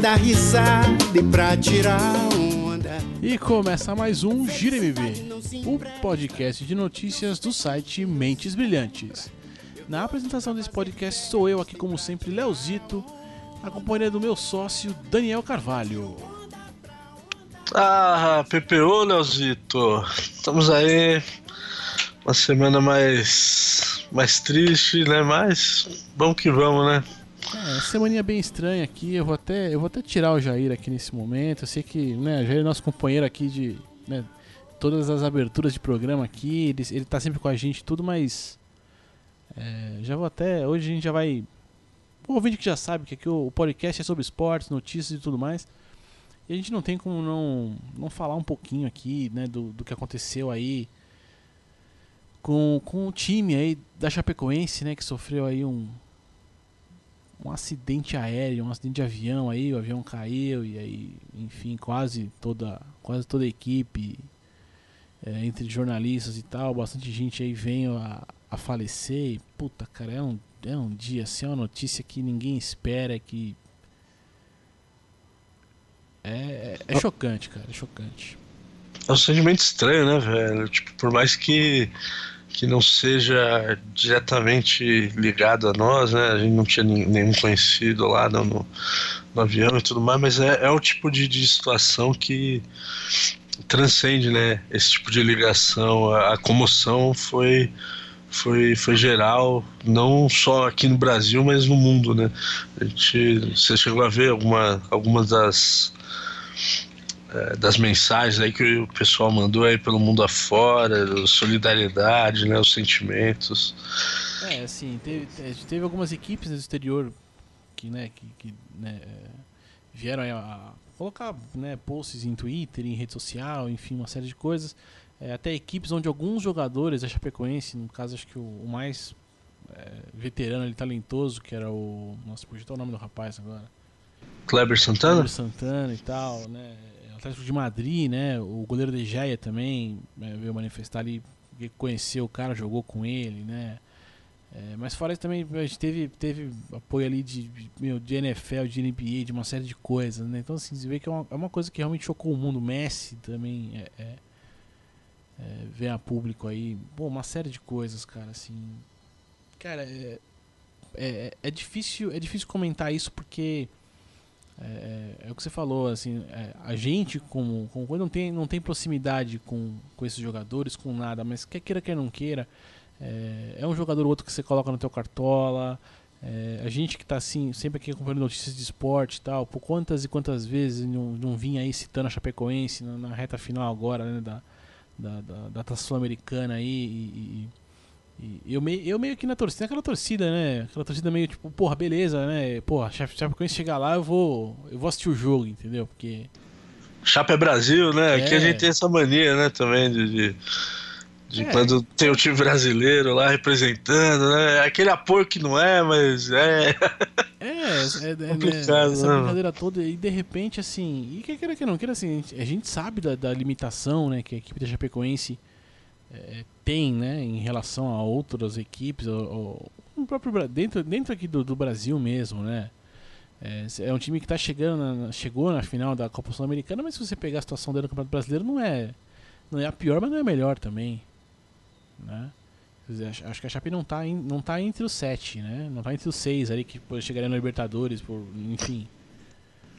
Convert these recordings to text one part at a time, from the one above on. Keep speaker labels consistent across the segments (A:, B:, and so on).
A: dar risada e pra tirar onda.
B: E começa mais um Gira MB, o podcast de notícias do site Mentes Brilhantes. Na apresentação desse podcast sou eu aqui, como sempre, Leozito, a companhia do meu sócio Daniel Carvalho.
C: Ah, PPO, Leozito. Estamos aí. Uma semana mais. mais triste, né? Mas vamos que vamos, né?
B: É, semaninha bem estranha aqui. Eu vou até, eu vou até tirar o Jair aqui nesse momento. Eu sei que, né, o Jair é nosso companheiro aqui de. Né, todas as aberturas de programa aqui. Ele, ele tá sempre com a gente tudo, mas. É, já vou até. Hoje a gente já vai. O ouvinte que já sabe que aqui o, o podcast é sobre esportes, notícias e tudo mais. E a gente não tem como não, não falar um pouquinho aqui, né, do, do que aconteceu aí com, com o time aí da Chapecoense, né, que sofreu aí um um acidente aéreo, um acidente de avião aí, o avião caiu e aí, enfim, quase toda quase toda a equipe é, entre jornalistas e tal, bastante gente aí veio a, a falecer. E, puta, cara, é um, é um dia assim, é uma notícia que ninguém espera, que é, é, é chocante, cara, é chocante.
C: É um sentimento estranho, né, velho? Tipo, por mais que, que não seja diretamente ligado a nós, né? A gente não tinha nenhum conhecido lá no, no avião e tudo mais, mas é, é o tipo de, de situação que transcende, né? Esse tipo de ligação. A, a comoção foi foi, foi geral, não só aqui no Brasil, mas no mundo, né? A gente, você chegou a ver alguma, algumas das das mensagens aí que o pessoal mandou aí pelo mundo afora, solidariedade, né, os sentimentos.
B: É, assim, teve, teve algumas equipes do exterior que, né, que, que né, vieram a, a colocar né, posts em Twitter, em rede social, enfim, uma série de coisas. É, até equipes onde alguns jogadores da Chapecoense, no caso acho que o, o mais é, veterano e talentoso, que era o. Nossa, por o nome do rapaz agora.
C: Kleber Santana?
B: Kleber Santana e tal, né? Atlético de Madrid, né? O goleiro de Geia também né, veio manifestar ali, conheceu o cara, jogou com ele, né? É, mas fora isso também a gente teve, teve apoio ali de, meu, de NFL, de NBA, de uma série de coisas, né? Então assim, você vê que é uma, é uma coisa que realmente chocou o mundo. Messi também é, é, é, vem a público aí, pô, uma série de coisas, cara, assim. Cara, é, é, é difícil, é difícil comentar isso porque é, é, é, o que você falou, assim, é, a gente como, como não tem, não tem proximidade com, com esses jogadores, com nada, mas quer queira, quer não queira, é, é um jogador ou outro que você coloca no teu cartola, é, a gente que está assim, sempre aqui acompanhando notícias de esporte e tal, por quantas e quantas vezes não, não vinha aí citando a Chapecoense na, na reta final agora, né, da, da, da, da Sul-Americana aí e, e e eu meio, eu meio que na torcida, aquela torcida, né? Aquela torcida meio tipo, porra, beleza, né? Porra, Chapecoense chegar lá, eu vou, eu vou assistir o jogo, entendeu? Porque.
C: Chapa é Brasil, né? É. Aqui a gente tem essa mania, né, também, de, de, de é. quando tem o time brasileiro lá representando, né? Aquele apoio que não é, mas é.
B: É, é, é né? essa né? brincadeira toda, e de repente, assim, e que queira que não queira, assim, a gente sabe da, da limitação, né, que a equipe da Chapecoense é, tem né, em relação a outras equipes, ou, ou próprio, dentro, dentro aqui do, do Brasil mesmo, né? É, é um time que tá chegando na, chegou na final da Copa Sul-Americana, mas se você pegar a situação dele no Campeonato Brasileiro, não é, não é a pior, mas não é a melhor também. Né? Acho que a Chape não está não tá entre os sete, né? Não está entre os seis ali que chegaria na Libertadores, por, enfim.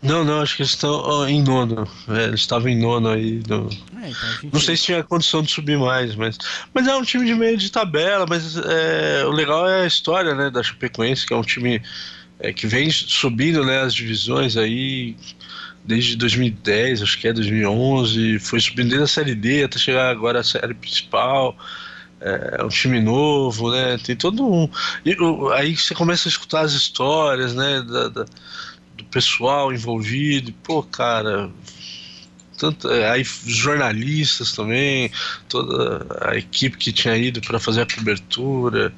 C: Não, não, acho que eles estão em nono. É, eles estavam em nono aí. No... É, então. Não sei se tinha condição de subir mais, mas. Mas é um time de meio de tabela, mas é, o legal é a história né, da Chapecoense, que é um time é, que vem subindo né, as divisões aí desde 2010, acho que é 2011, foi subindo desde a Série D até chegar agora à Série Principal. É um time novo, né? Tem todo um. E, aí você começa a escutar as histórias, né? Da, da do pessoal envolvido. Pô, cara, tanto, é, aí jornalistas também, toda a equipe que tinha ido para fazer a cobertura.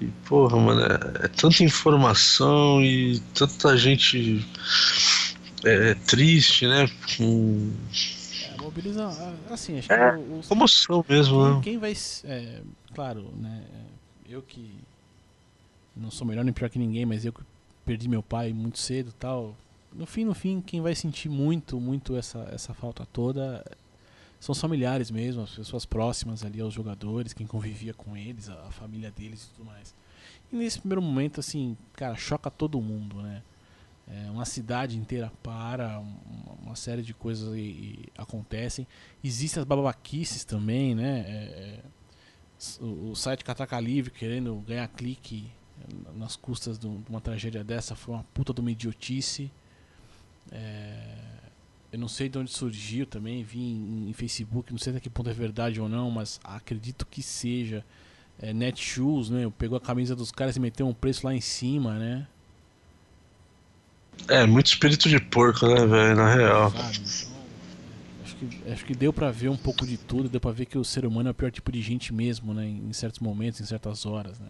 C: E, porra, mano, é, é, tanta informação e tanta gente é, triste, né? Com...
B: É, mobiliza, assim, acho
C: é, que o, o, comoção mesmo,
B: quem,
C: né?
B: Quem vai, é, claro, né? eu que não sou melhor nem pior que ninguém, mas eu que perdi meu pai muito cedo tal. No fim, no fim, quem vai sentir muito, muito essa, essa falta toda são os familiares mesmo, as pessoas próximas ali aos jogadores, quem convivia com eles, a, a família deles e tudo mais. E nesse primeiro momento, assim, cara, choca todo mundo, né? É, uma cidade inteira para, uma, uma série de coisas e, e acontecem. Existem as babaquices também, né? É, é, o, o, site Cataca Livre querendo ganhar clique nas custas de uma tragédia dessa foi uma puta de uma idiotice. É, eu não sei de onde surgiu também, vi em, em, Facebook, não sei até que ponto é verdade ou não, mas acredito que seja. É, Netshoes, né? Pegou a camisa dos caras e meteu um preço lá em cima, né?
C: É, muito espírito de porco, né, velho, na real. Então,
B: acho, que, acho que deu para ver um pouco de tudo, deu pra ver que o ser humano é o pior tipo de gente mesmo, né? Em certos momentos, em certas horas, né?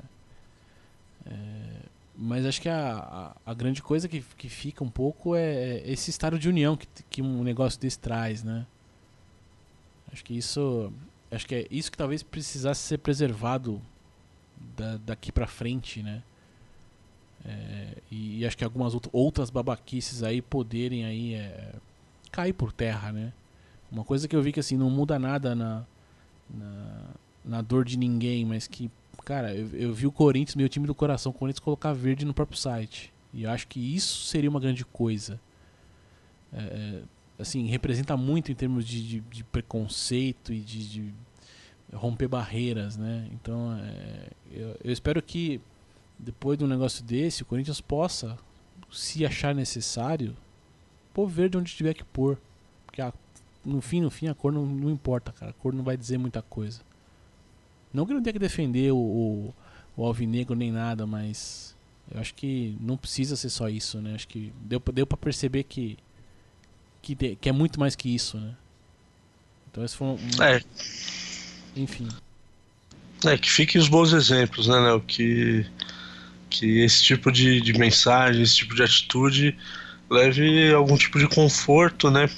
B: É, mas acho que a, a, a, grande coisa que, que fica um pouco é, é esse estado de união que, que um negócio desse traz, né? Acho que isso. Acho que é isso que talvez precisasse ser preservado da, daqui para frente, né? É, e, e, acho que algumas outras babaquices aí poderem aí é, cair por terra, né? Uma coisa que eu vi que assim não muda nada na, na, na dor de ninguém, mas que, cara, eu, eu, vi o Corinthians, meu time do coração, o Corinthians colocar verde no próprio site. E eu acho que isso seria uma grande coisa. É, é assim, representa muito em termos de, de, de preconceito e de, de, romper barreiras, né? Então, é, eu, eu espero que depois de um negócio desse, o Corinthians possa, se achar necessário, pôr verde onde tiver que pôr. Porque a, no fim, no fim, a cor não, não importa, cara. A cor não vai dizer muita coisa. Não que não tenha que defender o, o, o alvinegro nem nada, mas eu acho que não precisa ser só isso, né? Acho que deu, deu para perceber que, que, de, que é muito mais que isso, né? Então esse foi um.
C: É.
B: Enfim.
C: É, que fiquem os bons exemplos, né, Léo? Que que esse tipo de, de mensagem, esse tipo de atitude leve algum tipo de conforto, né,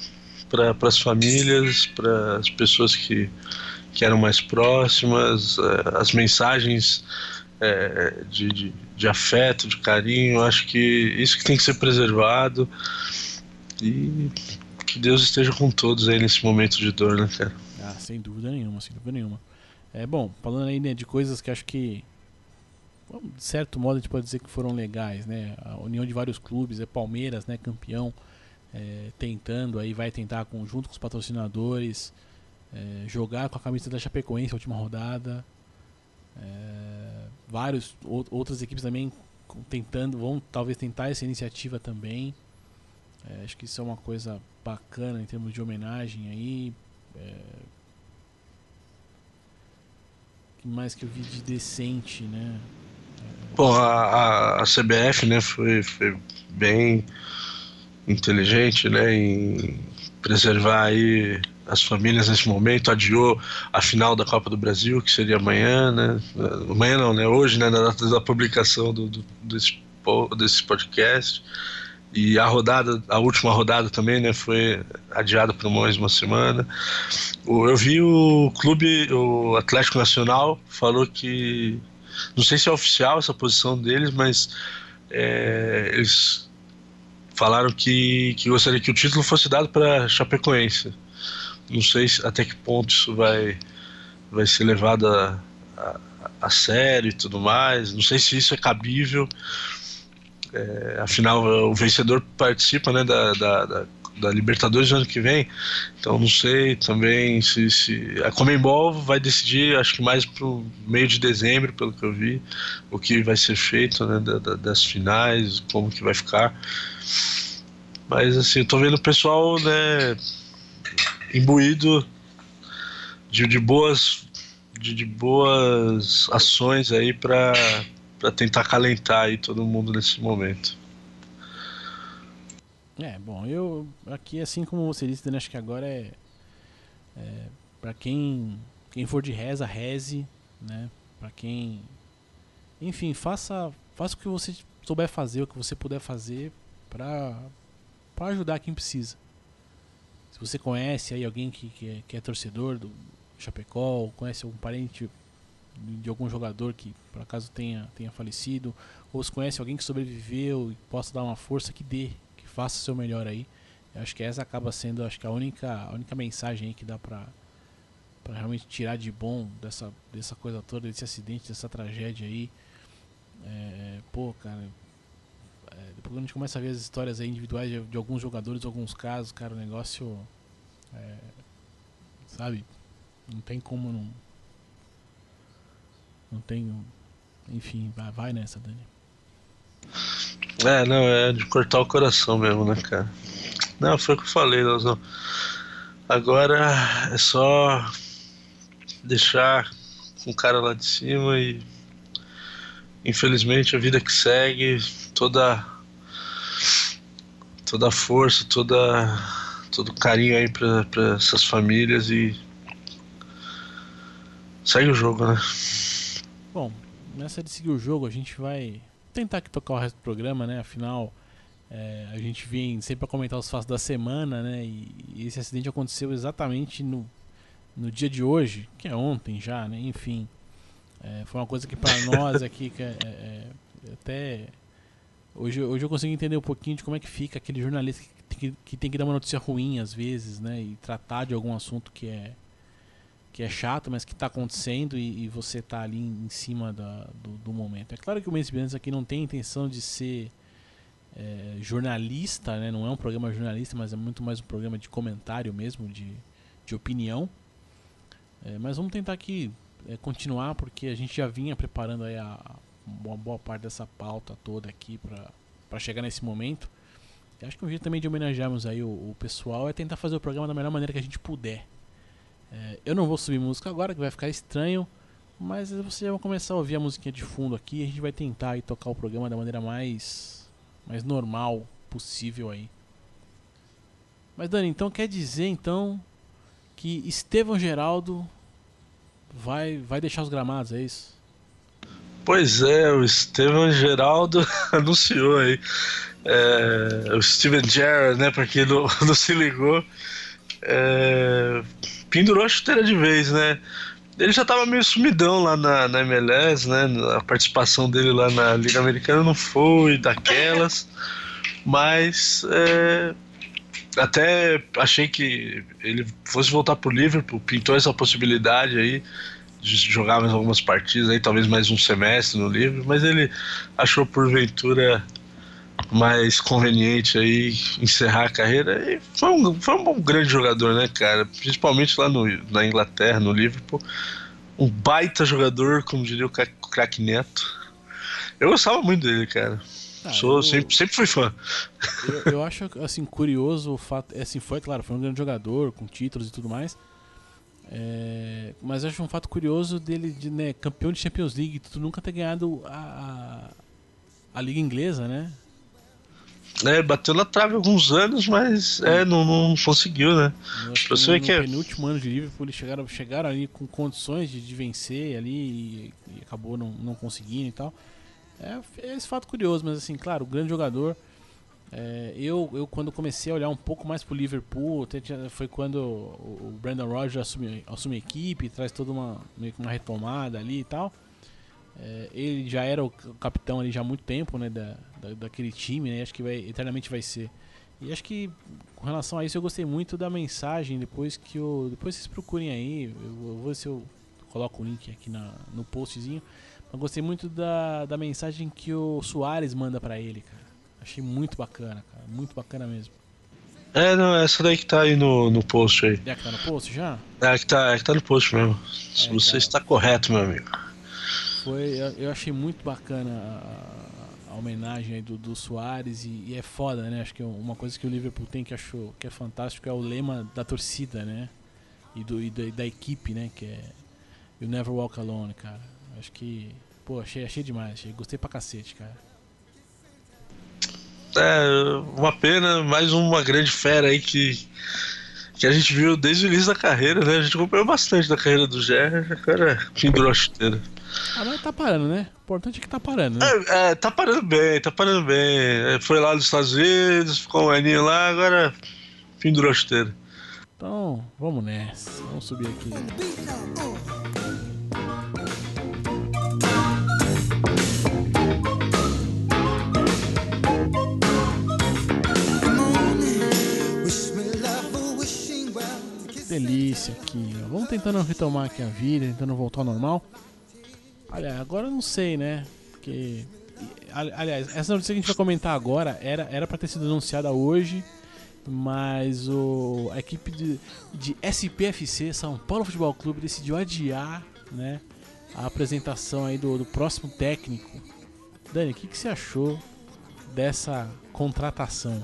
C: para as famílias, para as pessoas que, que eram mais próximas, é, as mensagens é, de, de, de, afeto, de carinho, acho que isso que tem que ser preservado e que Deus esteja com todos aí nesse momento de dor, né, cara?
B: Ah, sem dúvida nenhuma, sem dúvida nenhuma. É bom, falando aí né, de coisas que acho que de certo modo a gente pode dizer que foram legais, né? A união de vários clubes, é Palmeiras, né, campeão, é, tentando aí vai tentar junto com os patrocinadores é, jogar com a camisa da Chapecoense a última rodada. É, vários outras equipes também tentando, vão talvez tentar essa iniciativa também. É, acho que isso é uma coisa bacana em termos de homenagem aí. É, que mais que eu vi de decente, né?
C: Pô, a, a, CBF, né, foi, foi bem inteligente, né, em preservar aí as famílias nesse momento, adiou a final da Copa do Brasil, que seria amanhã, né, amanhã não, né, hoje, né, na data da publicação do, do desse, desse podcast, e a rodada, a última rodada também, né, foi adiada por mais uma semana. Eu vi o clube, o Atlético Nacional, falou que não sei se é oficial essa posição deles, mas é, eles falaram que, que gostaria que o título fosse dado para Chapecoense. Não sei até que ponto isso vai, vai ser levado a, a, a sério e tudo mais. Não sei se isso é cabível. É, afinal, o vencedor participa né, da, da, da da Libertadores no ano que vem. Então não sei também se, se a Comembol vai decidir, acho que mais pro meio de dezembro, pelo que eu vi, o que vai ser feito né, da, das finais, como que vai ficar. Mas assim, eu tô vendo o pessoal né, imbuído de, de boas de, de boas ações aí para tentar acalentar aí todo mundo nesse momento.
B: É, bom, eu aqui, assim como você disse, acho que agora é, é para quem quem for de reza, reze, né? Para quem enfim, faça faça o que você souber fazer, o que você puder fazer para para ajudar quem precisa. Se você conhece aí alguém que, que, é, que é torcedor do Chapecó, conhece algum parente de algum jogador que por acaso tenha, tenha falecido, ou se conhece alguém que sobreviveu e possa dar uma força que dê, que faça o seu melhor aí. Eu acho que essa acaba sendo acho que a única, a única mensagem aí que dá pra, pra realmente tirar de bom dessa, dessa coisa toda, desse acidente, dessa tragédia aí. É, pô, cara, a gente começa a ver as histórias individuais de, de, alguns jogadores, alguns casos, cara, o negócio. É, sabe? Não tem como não. Não tem. Enfim, vai, vai nessa, Dani.
C: É, não, é de cortar o coração mesmo, né, cara? Não, foi o que eu falei, não. Agora é só deixar com o cara lá de cima e infelizmente a vida que segue, toda toda a força, toda todo carinho aí para essas famílias e segue o jogo, né?
B: Bom, nessa de seguir o jogo, a gente vai tentar aqui tocar o resto do programa, né? Afinal, é, a gente vem sempre a comentar os fatos da semana, né? E, e esse acidente aconteceu exatamente no, no dia de hoje, que é ontem já, né? Enfim, é, foi uma coisa que para nós aqui, que é, é, é, até hoje, hoje eu consigo entender um pouquinho de como é que fica aquele jornalista que, que, que tem que dar uma notícia ruim às vezes, né? E tratar de algum assunto que é que é chato, mas que está acontecendo e, e, você está ali em, cima da, do, do, momento. É claro que o Mês Business aqui não tem intenção de ser é, jornalista, né? não é um programa jornalista, mas é muito mais um programa de comentário mesmo, de, de opinião. É, mas vamos tentar aqui é, continuar, porque a gente já vinha preparando aí a, uma boa parte dessa pauta toda aqui para chegar nesse momento. E acho que um jeito também de homenagearmos aí o, o pessoal é tentar fazer o programa da melhor maneira que a gente puder. É, eu não vou subir música agora, que vai ficar estranho. Mas você vai começar a ouvir a musiquinha de fundo aqui. A gente vai tentar aí, tocar o programa da maneira mais, mais normal possível aí. Mas Dani, então quer dizer então que Estevão Geraldo vai, vai deixar os gramados, é isso?
C: Pois é, o Estevão Geraldo anunciou aí. É, o Steven Gerrard, né, pra quem não, não se ligou, é, pendurou a chuteira de vez, né? Ele já tava meio sumidão lá na, na MLS, né? A participação dele lá na Liga Americana não foi daquelas, mas é, até achei que ele fosse voltar pro Liverpool, pintou essa possibilidade aí jogar mais algumas partidas aí, talvez mais um semestre no Liverpool, mas ele achou porventura mais conveniente aí encerrar a carreira. E foi um, foi um grande jogador, né, cara? Principalmente lá no, na Inglaterra, no Liverpool. Um baita jogador, como diria o craque Neto. Eu gostava muito dele, cara. Ah, Sou, eu, sempre, sempre fui fã.
B: Eu, eu, acho assim curioso o fato, assim foi claro, foi um grande jogador com títulos e tudo mais. É, mas acho um fato curioso dele de né, campeão de Champions League, tu nunca ter ganhado a, a, a liga inglesa, né?
C: É, bateu na trave alguns anos, mas é, não, não conseguiu, né?
B: Pra você no, que no é... penúltimo ano de Liverpool eles chegaram, chegaram ali com condições de, de vencer ali e, e, acabou não, não conseguindo e tal. É, é esse fato curioso, mas assim, claro, grande jogador. É, eu, eu quando comecei a olhar um pouco mais pro Liverpool, foi quando o, Brandon Rodgers assume, assume a equipe, traz toda uma, uma retomada ali e tal. É, ele já era o capitão ali já há muito tempo, né, da, da, daquele time, né, acho que vai, eternamente vai ser. E acho que com relação a isso eu gostei muito da mensagem depois que eu, depois vocês procurem aí, eu, eu vou ver se eu coloco o link aqui na, no postzinho. Mas gostei muito da, da mensagem que o Soares manda para ele, cara. Achei muito bacana, cara, muito bacana mesmo.
C: É, não, essa daí que tá aí no, no post aí.
B: É que tá no post já?
C: É que tá, é que tá no post mesmo. É, Você cara. está correto, meu amigo
B: foi. Eu achei muito bacana a, a homenagem do, do Soares e, e, é foda, né? Acho que uma coisa que o Liverpool tem que achou que é fantástico é o lema da torcida, né? E, do, e da, da equipe, né? Que é You Never Walk Alone, cara. Acho que. Pô, achei, achei demais, achei, gostei pra cacete, cara.
C: É, uma pena, mais uma grande fera aí que, que a gente viu desde o início da carreira, né? A gente acompanhou bastante da carreira do Gerard, agora pendurou a chuteira.
B: Ah, mas tá parando, né? O importante é que tá parando, né?
C: É, é, tá parando bem, tá parando bem. É, foi lá nos Estados Unidos, ficou um aninho lá, agora pendurou a chuteira.
B: Então, vamos nessa. Vamos subir aqui. Delícia aqui. Vamos tentando retomar aqui a vida, tentando voltar ao normal. Olha, agora eu não sei, né? Porque. Aliás, essa notícia que a gente vai comentar agora era, era pra ter sido anunciada hoje, mas o, a equipe de, de SPFC, São Paulo Futebol Clube, decidiu adiar né, a apresentação aí do, do próximo técnico. Dani, o que, que você achou dessa contratação?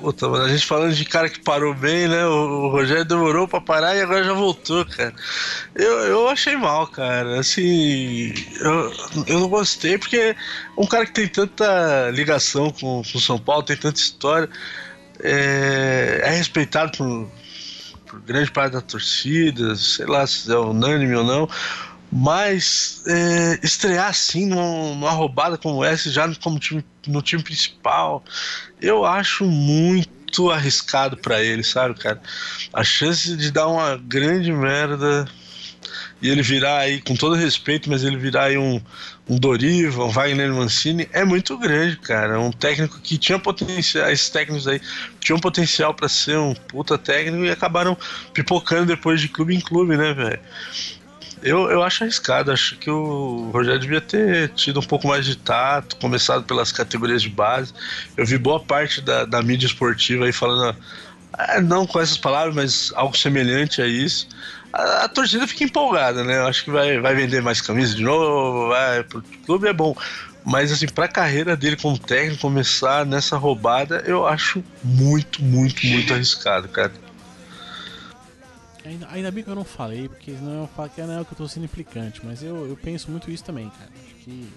C: Puta, a gente falando de cara que parou bem, né? O, Rogério demorou pra parar e agora já voltou, cara. Eu, eu achei mal, cara. Assim, eu, eu não gostei porque um cara que tem tanta ligação com o São Paulo, tem tanta história, é, é respeitado por, por grande parte da torcida, sei lá se é unânime ou não. Mas é, estrear assim numa, roubada como essa, já como time, no time principal, eu acho muito arriscado para ele, sabe, cara? A chance de dar uma grande merda e ele virar aí, com todo respeito, mas ele virar aí um, um Doriva, um Wagner Mancini, é muito grande, cara. Um técnico que tinha potencial, esses técnicos aí tinham potencial para ser um puta técnico e acabaram pipocando depois de clube em clube, né, velho? Eu, eu acho arriscado, acho que o Rogério devia ter tido um pouco mais de tato, começado pelas categorias de base. Eu vi boa parte da, da mídia esportiva aí falando, ah, não com essas palavras, mas algo semelhante a isso. A, a, torcida fica empolgada, né? Eu acho que vai, vai vender mais camisas de novo, vai, pro clube é bom. Mas assim, pra carreira dele como técnico começar nessa roubada, eu acho muito, muito, muito arriscado, cara.
B: Ainda, ainda bem que eu não falei, porque senão eu falo que não é que eu tô sendo implicante, mas eu, eu penso muito isso também, cara. Acho que.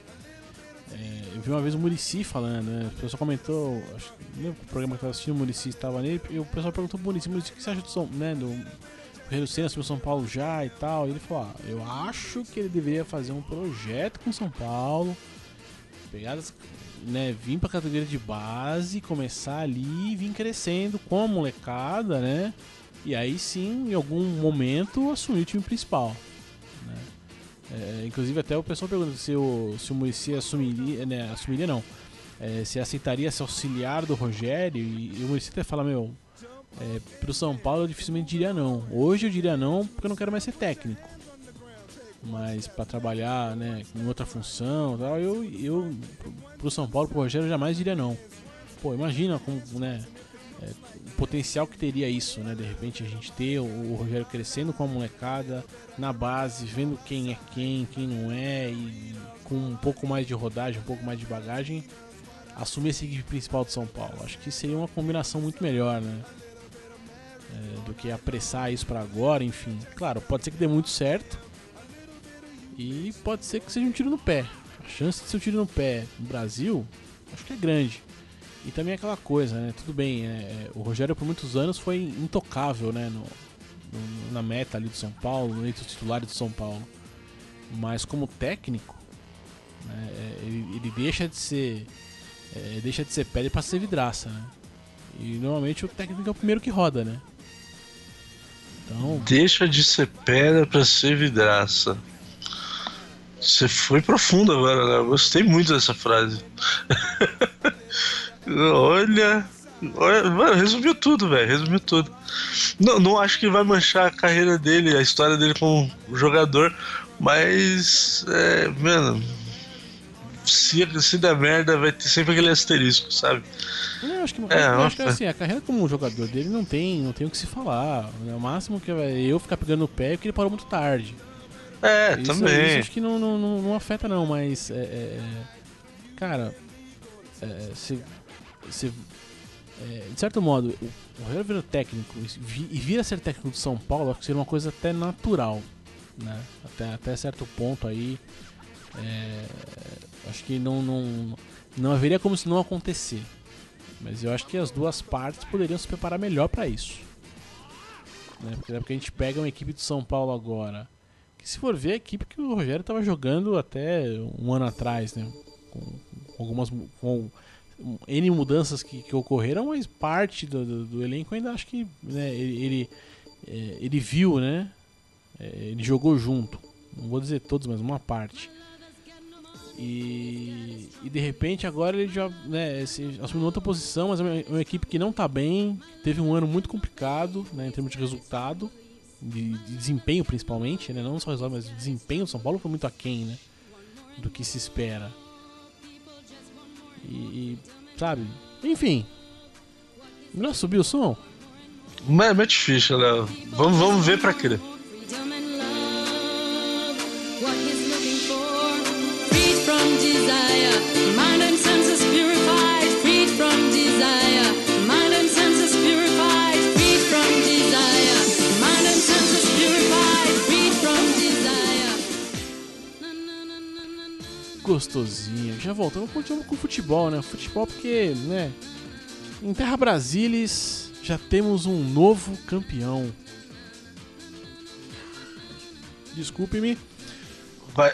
B: É, eu vi uma vez o Murici falando, né? O pessoal comentou, acho que o programa que eu tava assistindo, o Murici estava nele, e o pessoal perguntou pro Murici, Murici, o que você acha do São, né, do Rio Senna assumiu São Paulo já e tal? E ele falou, ah, eu acho que ele deveria fazer um projeto com São Paulo, pegar né, vir pra categoria de base, começar ali e vir crescendo com a molecada, né? E aí sim, em algum momento, assumir o time principal. Né? É, inclusive até o pessoal pergunta se o, se o Muricy assumiria, né, assumiria não, é, se aceitaria ser auxiliar do Rogério, e, e o Muricy até fala, meu, é, pro São Paulo eu dificilmente diria não. Hoje eu diria não porque eu não quero mais ser técnico. Mas para trabalhar né, em outra função, tal, eu, eu pro São Paulo, pro Rogério, eu jamais diria não. Pô, imagina como, né, é, potencial que teria isso, né? De repente a gente ter o, o, Rogério crescendo com a molecada na base, vendo quem é quem, quem não é, e com um pouco mais de rodagem, um pouco mais de bagagem, assumir essa equipe principal de São Paulo. Acho que seria uma combinação muito melhor, né? É, do que apressar isso para agora, enfim. Claro, pode ser que dê muito certo e pode ser que seja um tiro no pé. A chance de ser um tiro no pé no Brasil, acho que é grande. E também aquela coisa, né? Tudo bem, é, é, o Rogério por muitos anos foi intocável, né? No, no, na meta ali do São Paulo, entre os titulares do São Paulo. Mas como técnico, né, é, ele, ele, deixa de ser. É, deixa de ser pedra para ser vidraça, né? E normalmente o técnico é o primeiro que roda, né?
C: Então... Deixa de ser pedra para ser vidraça. Você foi profundo agora, né? Eu gostei muito dessa frase. Olha. Olha, mano, resumiu tudo, velho. Resumiu tudo. Não, não acho que vai manchar a carreira dele, a história dele como jogador, mas. É, mano. Se, se der merda, vai ter sempre aquele asterisco, sabe?
B: Eu acho que, é, eu acho que assim, a carreira como jogador dele não tem, não tem o que se falar. Né? O máximo que eu ficar pegando no pé é porque ele parou muito tarde.
C: É, isso, também.
B: Isso acho que não, não, não, não afeta, não, mas. É, é, é cara, é, se é, de certo modo, o Rogério vira técnico e vira ser técnico do São Paulo, acho que seria uma coisa até natural, né? Até, até certo ponto aí, é, acho que não, não, não haveria como se não acontecer. Mas eu acho que as duas partes poderiam se preparar melhor para isso. Né? Porque, porque a gente pega uma equipe do São Paulo agora, que se for ver a equipe que o Rogério estava jogando até um ano atrás, né? Com, algumas com N mudanças que, que ocorreram, mas parte do, do, do elenco ainda acho que né, ele, ele, é, ele, viu, né? É, ele jogou junto. Não vou dizer todos, mas uma parte. E, e de repente agora ele já né, assumiu outra posição, mas é uma, uma, equipe que não tá bem, teve um ano muito complicado né, em termos de resultado, de, de desempenho principalmente, né, não só resultado, mas desempenho. São Paulo foi muito aquém né, do que se espera. E, e sabe, enfim. Melhor subir o som?
C: Mas é difícil, Léo. Vamos, vamos ver pra quê.
B: Gostosinho. Já voltamos com o futebol, né? Futebol porque, né? Em Terra Brasilis já temos um novo campeão. Desculpe-me.
C: Vai...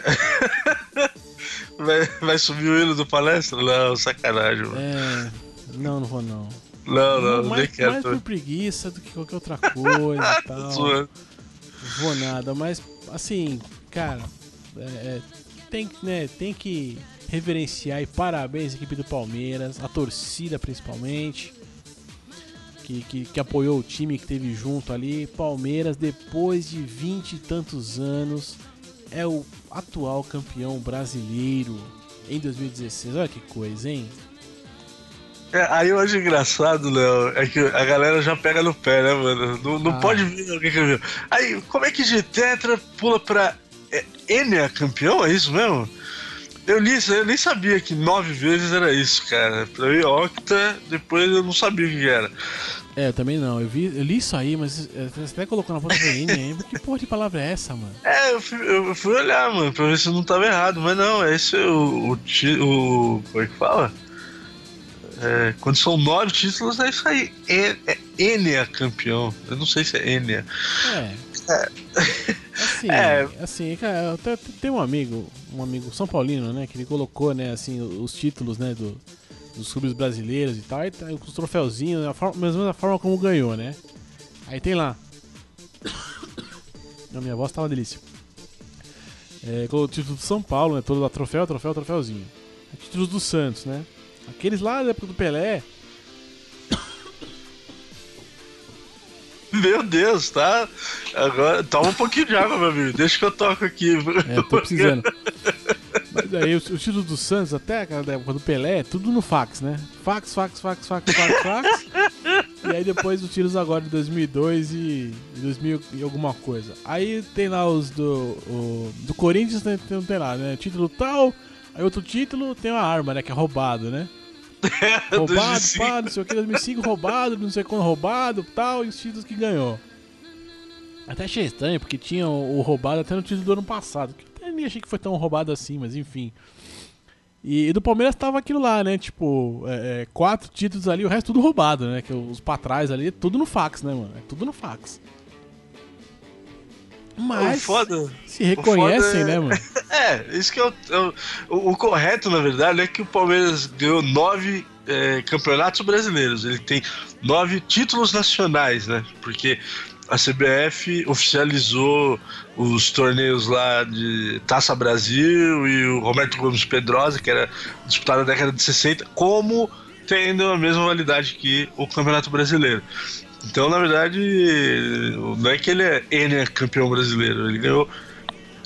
C: vai... vai subir o hino do palestra? Não, sacanagem, mano.
B: É. Não, não vou não.
C: Não, não, não
B: mais, mais por preguiça do que qualquer outra coisa e tal. Não vou nada, mas assim, cara, é, é, tem, né, tem que reverenciar e parabéns à equipe do Palmeiras, a torcida principalmente, que, que, que apoiou o time que teve junto ali. Palmeiras, depois de vinte e tantos anos, é o atual campeão brasileiro em 2016. Olha que coisa, hein?
C: É, aí eu acho engraçado, Léo, é que a galera já pega no pé, né, mano? Não, não ah. pode vir alguém que viu. Aí, como é que de Tetra pula pra é, Enia campeão? É isso mesmo? Eu li isso, eu nem sabia que nove vezes era isso, cara. Pra mim, Octa, depois eu não sabia o que era.
B: É, eu também não. Eu, vi, eu li isso aí, mas é, você até colocou na ponta do aí. Que porra de palavra é essa, mano?
C: É, eu fui, eu fui olhar, mano, pra ver se eu não tava errado. Mas não, esse é o. o, o como é que fala? É, quando são nove títulos, é isso aí. É, é Enia campeão. Eu não sei se é Enia.
B: É. é. Assim, é. assim, cara, eu tenho um amigo, um amigo São Paulino, né, que ele colocou, né, assim, os títulos, né, do, dos clubes brasileiros e tal, e tá, os troféuzinhos, a forma, mesmo a forma como ganhou, né. Aí tem lá. A minha voz tá uma delícia. É, com o título do São Paulo, né, todo lá, troféu, troféu, troféuzinho. Títulos do Santos, né. Aqueles lá da época do Pelé,
C: Meu Deus, tá? Agora, toma um pouquinho de água, meu amigo. Deixa que eu toco aqui.
B: É, tô precisando. Mas aí, os, os títulos do Santos, até aquela época do Pelé, tudo no fax, né? Fax, fax, fax, fax, fax, fax. e aí depois os títulos agora de 2002 e 2000 e alguma coisa. Aí tem lá os do, o, do Corinthians, né, tem, tem lá, né? Título tal, aí outro título tem uma arma, né? Que é roubado, né? Roubado, pá, não sei o que, 2005 roubado, não sei quando roubado, tal, e os títulos que ganhou. Até achei estranho, porque tinha o, o roubado até no título do ano passado, que eu nem achei que foi tão roubado assim, mas enfim. E, e do Palmeiras tava aquilo lá, né? Tipo, é, é, quatro títulos ali, o resto tudo roubado, né? Que os pra trás ali, tudo no fax, né, mano? É tudo no fax. Mas foda, se reconhecem, é... né, mano?
C: É, isso que é o, é o, o, correto, na verdade, é que o Palmeiras ganhou nove é, campeonatos brasileiros. Ele tem nove títulos nacionais, né? Porque a CBF oficializou os torneios lá de Taça Brasil e o Roberto Gomes Pedrosa, que era disputado na década de 60, como tendo a mesma validade que o Campeonato Brasileiro. Então, na verdade, não é que ele é, ele é campeão brasileiro. Ele ganhou,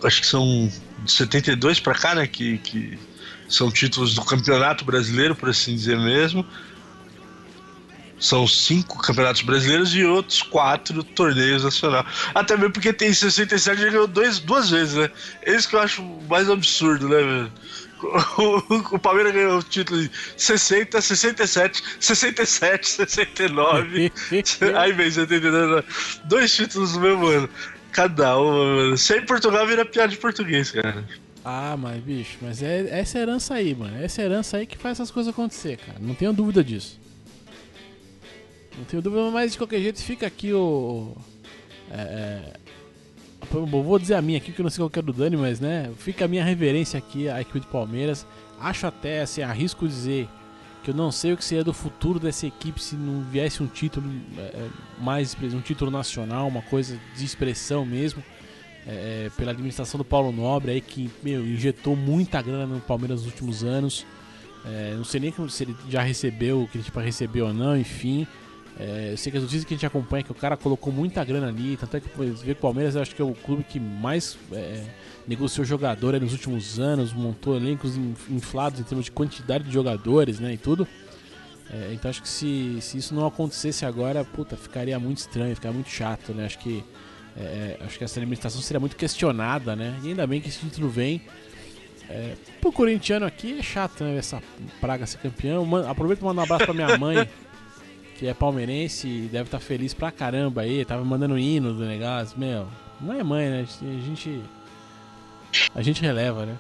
C: acho que são de 72 para cá, né? Que, que são títulos do campeonato brasileiro, por assim dizer mesmo. São cinco campeonatos brasileiros e outros quatro torneios nacionais. Até mesmo porque tem 67 ele ganhou dois, duas vezes, né? É isso que eu acho mais absurdo, né, velho? O, o Palmeiras ganhou o título de 60, 67, 67, 69. aí vem 79. Dois títulos no mesmo ano. Cada um, mano. Sem Portugal vira piada de português, cara.
B: Ah, mas bicho, mas é essa herança aí, mano. Essa herança aí que faz essas coisas acontecer, cara. Não tenho dúvida disso. Não tenho dúvida, mas de qualquer jeito fica aqui o. É, é vou dizer a minha aqui, que eu não sei qual que é do Dani, mas né, fica a minha reverência aqui à equipe do Palmeiras. Acho até, assim, arrisco dizer que eu não sei o que seria do futuro dessa equipe se não viesse um título é, é mais um título nacional, uma coisa de expressão mesmo. é, pela administração do Paulo Nobre aí que meu, injetou muita grana no Palmeiras nos últimos anos. É, não sei nem se ele já recebeu o que ele tinha para receber ou não, enfim. É, eu sei que as notícias que a gente acompanha é que o cara colocou muita grana ali, tanto é que vê que o Palmeiras acho que é o clube que mais é, negociou jogador nos últimos anos, montou elencos inflados em termos de quantidade de jogadores, né, e tudo. É, então acho que se, se isso não acontecesse agora, puta, ficaria muito estranho, ficaria muito chato, né? Acho que é, acho que essa administração seria muito questionada, né? E ainda bem que esse título vem. É, pro corintiano aqui é chato, né? Essa praga ser campeão. Man, aproveito e mando um abraço pra minha mãe, que é palmeirense e deve estar tá feliz pra caramba aí. Tava mandando hino do negócio. Meu, não é mãe, né? A gente. A gente releva, né?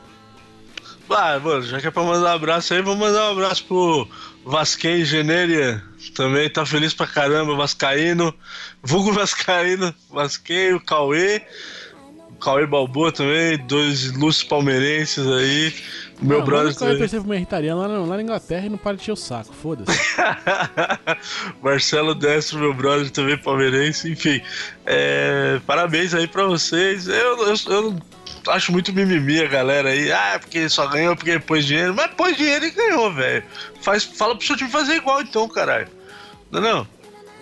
C: Ah, mano, já que é pra mandar um abraço aí, vou mandar um abraço pro Vasquei Generia. Também tá feliz pra caramba, Vascaíno. Vulgo Vascaíno, Vasquei, o Cauê. O Cauê Balboa também, dois ilustres palmeirenses aí. Meu não, brother.
B: Também. Eu percebo uma irritaria lá, lá na Inglaterra e não para de encher o saco, foda-se.
C: Marcelo Destro, meu brother também palmeirense. Enfim, é, parabéns aí pra vocês. Eu, eu, eu acho muito mimimi a galera aí. Ah, porque só ganhou porque pôs dinheiro. Mas pôs dinheiro e ganhou, velho. Fala pro seu time fazer igual então, caralho. Não, é não.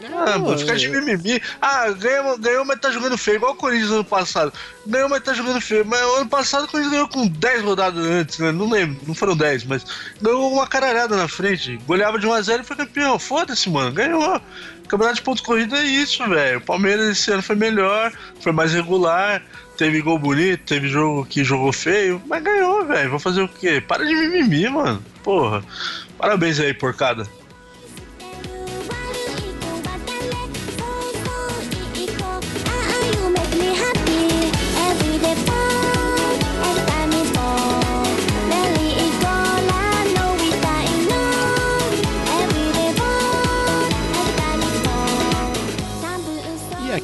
C: Ah, mano, ficar de mimimi. Ah, ganhou, ganhou, mas tá jogando feio, igual o Corinthians ano passado. Ganhou, mas tá jogando feio. Mas ano passado o Corinthians ganhou com 10 rodadas antes, né? Não lembro, não foram 10, mas ganhou uma caralhada na frente. Goleava de 1x0 e foi campeão. Foda-se, mano. Ganhou. Campeonato de ponto corrida é isso, velho. O Palmeiras esse ano foi melhor, foi mais regular. Teve gol bonito, teve jogo que jogou feio, mas ganhou, velho. Vou fazer o quê? Para de mimimi, mano. Porra. Parabéns aí, porcada.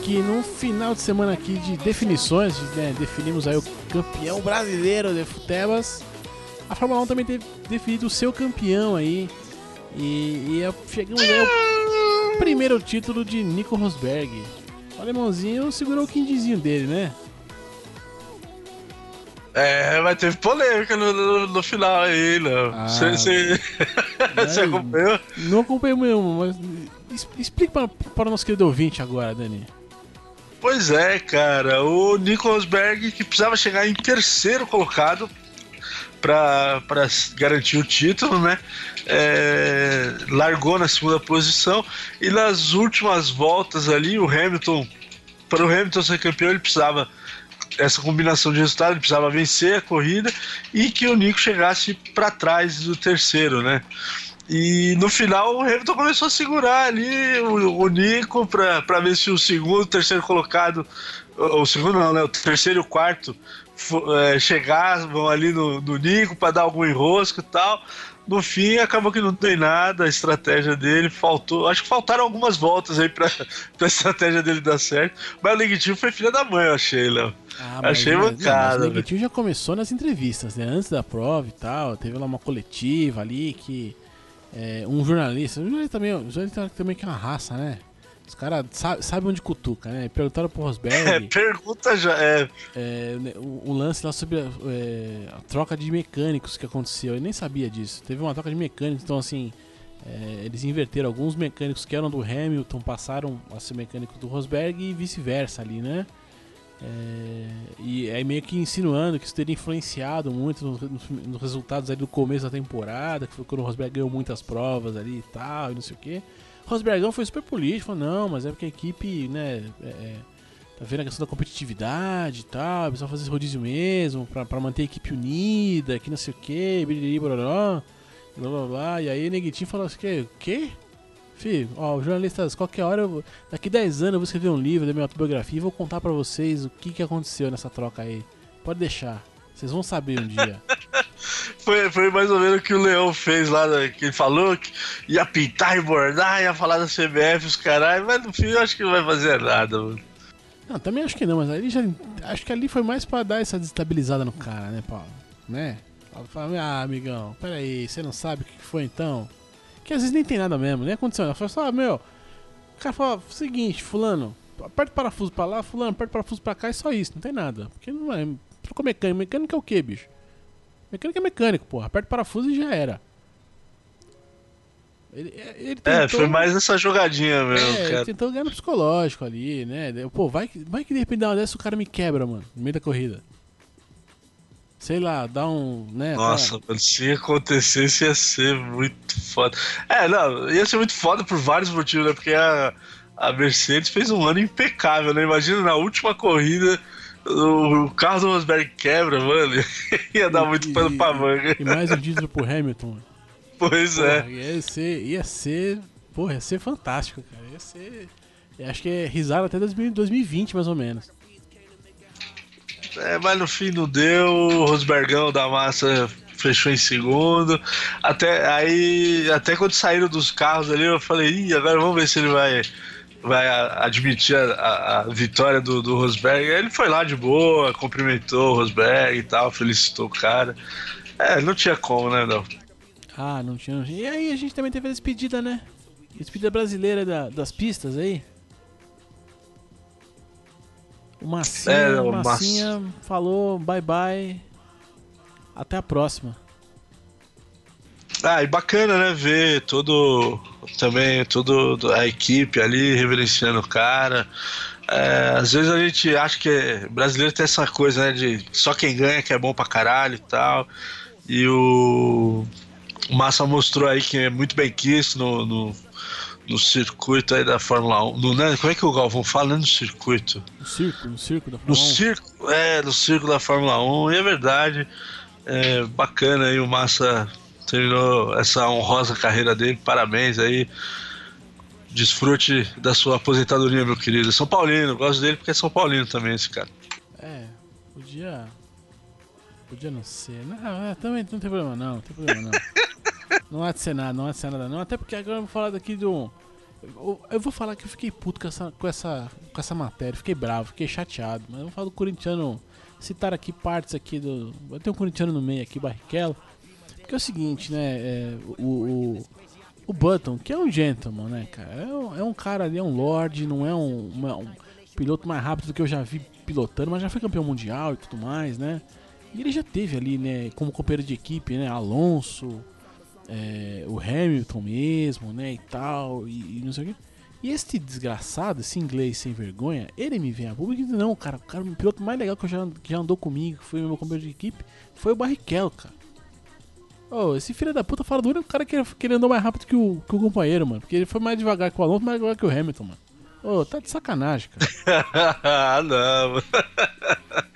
B: Aqui no final de semana aqui de definições, né, definimos aí o campeão brasileiro de Futebas. A Fórmula 1 também teve definido o seu campeão aí. E, e é, chegamos aí ao primeiro título de Nico Rosberg. O alemãozinho segurou o quindizinho dele, né?
C: É, mas teve polêmica no, no, no final aí. Ah, você acompanhou?
B: Não acompanhei mesmo, mas explique para, para o nosso querido ouvinte agora, Dani.
C: Pois é, cara. O Nico Rosberg, que precisava chegar em terceiro colocado para garantir o título, né? É, largou na segunda posição e nas últimas voltas ali, o Hamilton, para o Hamilton ser campeão, ele precisava essa combinação de resultados, ele precisava vencer a corrida e que o Nico chegasse para trás do terceiro, né? E no final o Hamilton começou a segurar ali o, o Nico para ver se o segundo, o terceiro colocado, o segundo não, né? O terceiro e o quarto é, chegavam ali no, no Nico para dar algum enrosco e tal. No fim, acabou que não tem nada, a estratégia dele faltou. Acho que faltaram algumas voltas aí pra, pra estratégia dele dar certo. Mas o Legitimo foi filha da mãe, eu achei, Léo. Ah, achei mas, mancada.
B: O Legitimo já começou nas entrevistas, né? Antes da prova e tal. Teve lá uma coletiva ali que é, um jornalista, um jornalista também, um jornalista também que é uma raça, né? Os caras sabem sabe onde cutuca, né? Perguntaram pro Rosberg.
C: É, pergunta já. É.
B: é o, o, lance lá sobre a, é, a, troca de mecânicos que aconteceu. Eu nem sabia disso. Teve uma troca de mecânicos, então assim. É, eles inverteram. Alguns mecânicos que eram do Hamilton passaram a ser mecânicos do Rosberg e vice-versa ali, né? É, e aí meio que insinuando que isso teria influenciado muito nos, nos resultados ali do começo da temporada, que foi quando o Rosberg ganhou muitas provas ali e tal, e não sei o que. Rosbergão foi super político, falou, não, mas é porque a equipe, né, é, é, tá vendo a questão da competitividade e tal, precisa fazer esse rodízio mesmo, pra, pra manter a equipe unida, que não sei o que, blá blá blá blá e aí o Neguitinho falou assim, o quê? Filho, ó, jornalistas, qualquer hora, eu, daqui 10 anos eu vou escrever um livro da minha autobiografia e vou contar para vocês o que, que aconteceu nessa troca aí. Pode deixar. Vocês vão saber um dia.
C: foi, foi mais ou menos o que o Leão fez lá, né? que ele falou que ia pintar e bordar, ia falar da CBF, os caralho, mas no fim eu acho que não vai fazer nada, mano.
B: Não, também acho que não, mas ali já. Acho que ali foi mais pra dar essa desestabilizada no cara, né, Paulo? Né? Fala, ah, amigão, peraí, você não sabe o que foi então? Que às vezes nem tem nada mesmo, nem aconteceu. Ela fala só, ah, meu. O cara fala, seguinte, fulano, aperta o parafuso pra lá, fulano, aperta o parafuso pra cá e só isso, não tem nada. Porque não é. Trocou mecânico. Mecânico é o que, bicho? Mecânico é mecânico, porra. Aperta o parafuso e já era.
C: Ele, ele tentou, é, foi mais essa jogadinha mesmo, é, cara.
B: Ele tentou ganhar no psicológico ali, né? Pô, vai, vai que de repente dá uma dessa o cara me quebra, mano, no meio da corrida. Sei lá, dá um. Né,
C: Nossa, cara... se acontecesse ia ser muito foda. É, não, ia ser muito foda por vários motivos, né? Porque a, a Mercedes fez um ano impecável, né? Imagina na última corrida o carro do Rosberg quebra, mano. ia dar muito pano pra manga.
B: E mais um título pro Hamilton.
C: Pois
B: porra, é. Ia ser, ia ser. Porra, ia ser fantástico, cara. Ia ser. Acho que é risada até 2020, mais ou menos.
C: É, mas no fim não deu. O Rosbergão da massa fechou em segundo. Até aí, até quando saíram dos carros ali, eu falei, Ih, agora vamos ver se ele vai, vai admitir a, a vitória do, do Rosberg. Ele foi lá de boa, cumprimentou o Rosberg e tal, felicitou o cara. É, não tinha como, né, não.
B: Ah, não tinha. E aí a gente também teve a despedida, né? Despedida brasileira da, das pistas aí. O Massinha, é, o Massinha falou bye bye. Até a próxima.
C: Ah, e bacana, né? Ver todo. Também toda a equipe ali reverenciando o cara. É, às vezes a gente acha que brasileiro tem essa coisa, né? De só quem ganha que é bom pra caralho e tal. E o o Massa mostrou aí que é muito bem quisto no, no, no circuito aí da Fórmula 1. No, né, como é que o Galvão fala? Não é no circuito.
B: No circo, no circo da Fórmula
C: no 1. Circo, é, no circo da Fórmula 1. E é verdade. É bacana aí o Massa terminou essa honrosa carreira dele. Parabéns aí. Desfrute da sua aposentadoria, meu querido. São Paulino, gosto dele porque é São Paulino também, esse cara.
B: É, podia. Podia não ser. Não, é, também não tem problema não, não tem problema não. Não há de ser nada, não há de ser nada não. Até porque agora eu vou falar daqui do. Eu, eu vou falar que eu fiquei puto com essa, com essa, com essa matéria, fiquei bravo, fiquei chateado. Mas eu vou falar do corintiano. Citar aqui partes aqui do. Vai ter um corintiano no meio aqui, Barrichello. Porque é o seguinte, né? É, o, o, o, Button, que é um gentleman, né, cara? É um, é um cara ali, é um lord, não é um, uma, um piloto mais rápido do que eu já vi pilotando, mas já foi campeão mundial e tudo mais, né? E ele já teve ali, né, como companheiro de equipe, né? Alonso, é, o Hamilton mesmo, né, e tal, e, e, não sei o que. E este desgraçado, esse inglês sem vergonha, ele me vem a público e diz, não, cara, o, cara, o piloto mais legal que, já, que já andou comigo, que foi meu companheiro de equipe, foi o Barrichello, cara. Oh, esse filho da puta fala do único cara que, que ele andou mais rápido que o, que o companheiro, mano. Porque ele foi mais devagar que o Alonso, mais devagar que o Hamilton, mano. Ô, oh, tá de sacanagem,
C: cara. não,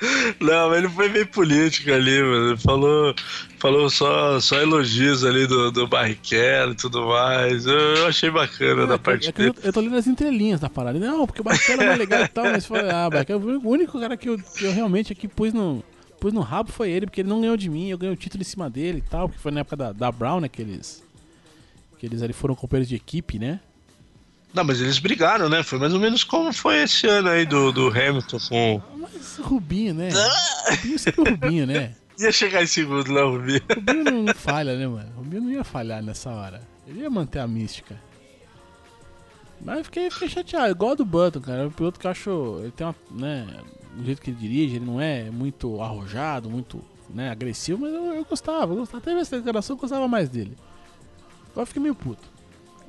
C: Não, ele foi bem político ali, mano. Ele falou, falou só, só elogios ali do, do Barrichello e tudo mais. Eu, eu achei bacana é, da parte é dele.
B: Eu, eu, tô lendo as entrelinhas da parada. Não, porque o Barrichello é legal e tal, mas foi, ah, Barrichello foi o único cara que eu, que eu realmente aqui pus no, pus no rabo foi ele, porque ele não ganhou de mim, eu ganhei o título em cima dele e tal, porque foi na época da, da Brown, né, que eles, que eles ali foram companheiros de equipe, né?
C: Não, mas eles brigaram, né? Foi mais ou menos como foi esse ano aí do, do Hamilton com.
B: Mas Rubinho, né? Ah! Rubinho sempre o Rubinho, né?
C: Ia chegar em segundo, né, Rubinho?
B: Rubinho não, não falha, né, mano? Rubinho não ia falhar nessa hora. Ele ia manter a mística. Mas fiquei, fiquei chateado, igual do Button, cara. É um piloto que eu acho. Ele tem uma. né? O jeito que ele dirige, ele não é muito arrojado, muito né, agressivo, mas eu, eu gostava, eu gostava. Até essa declaração eu gostava mais dele. Agora fiquei meio puto.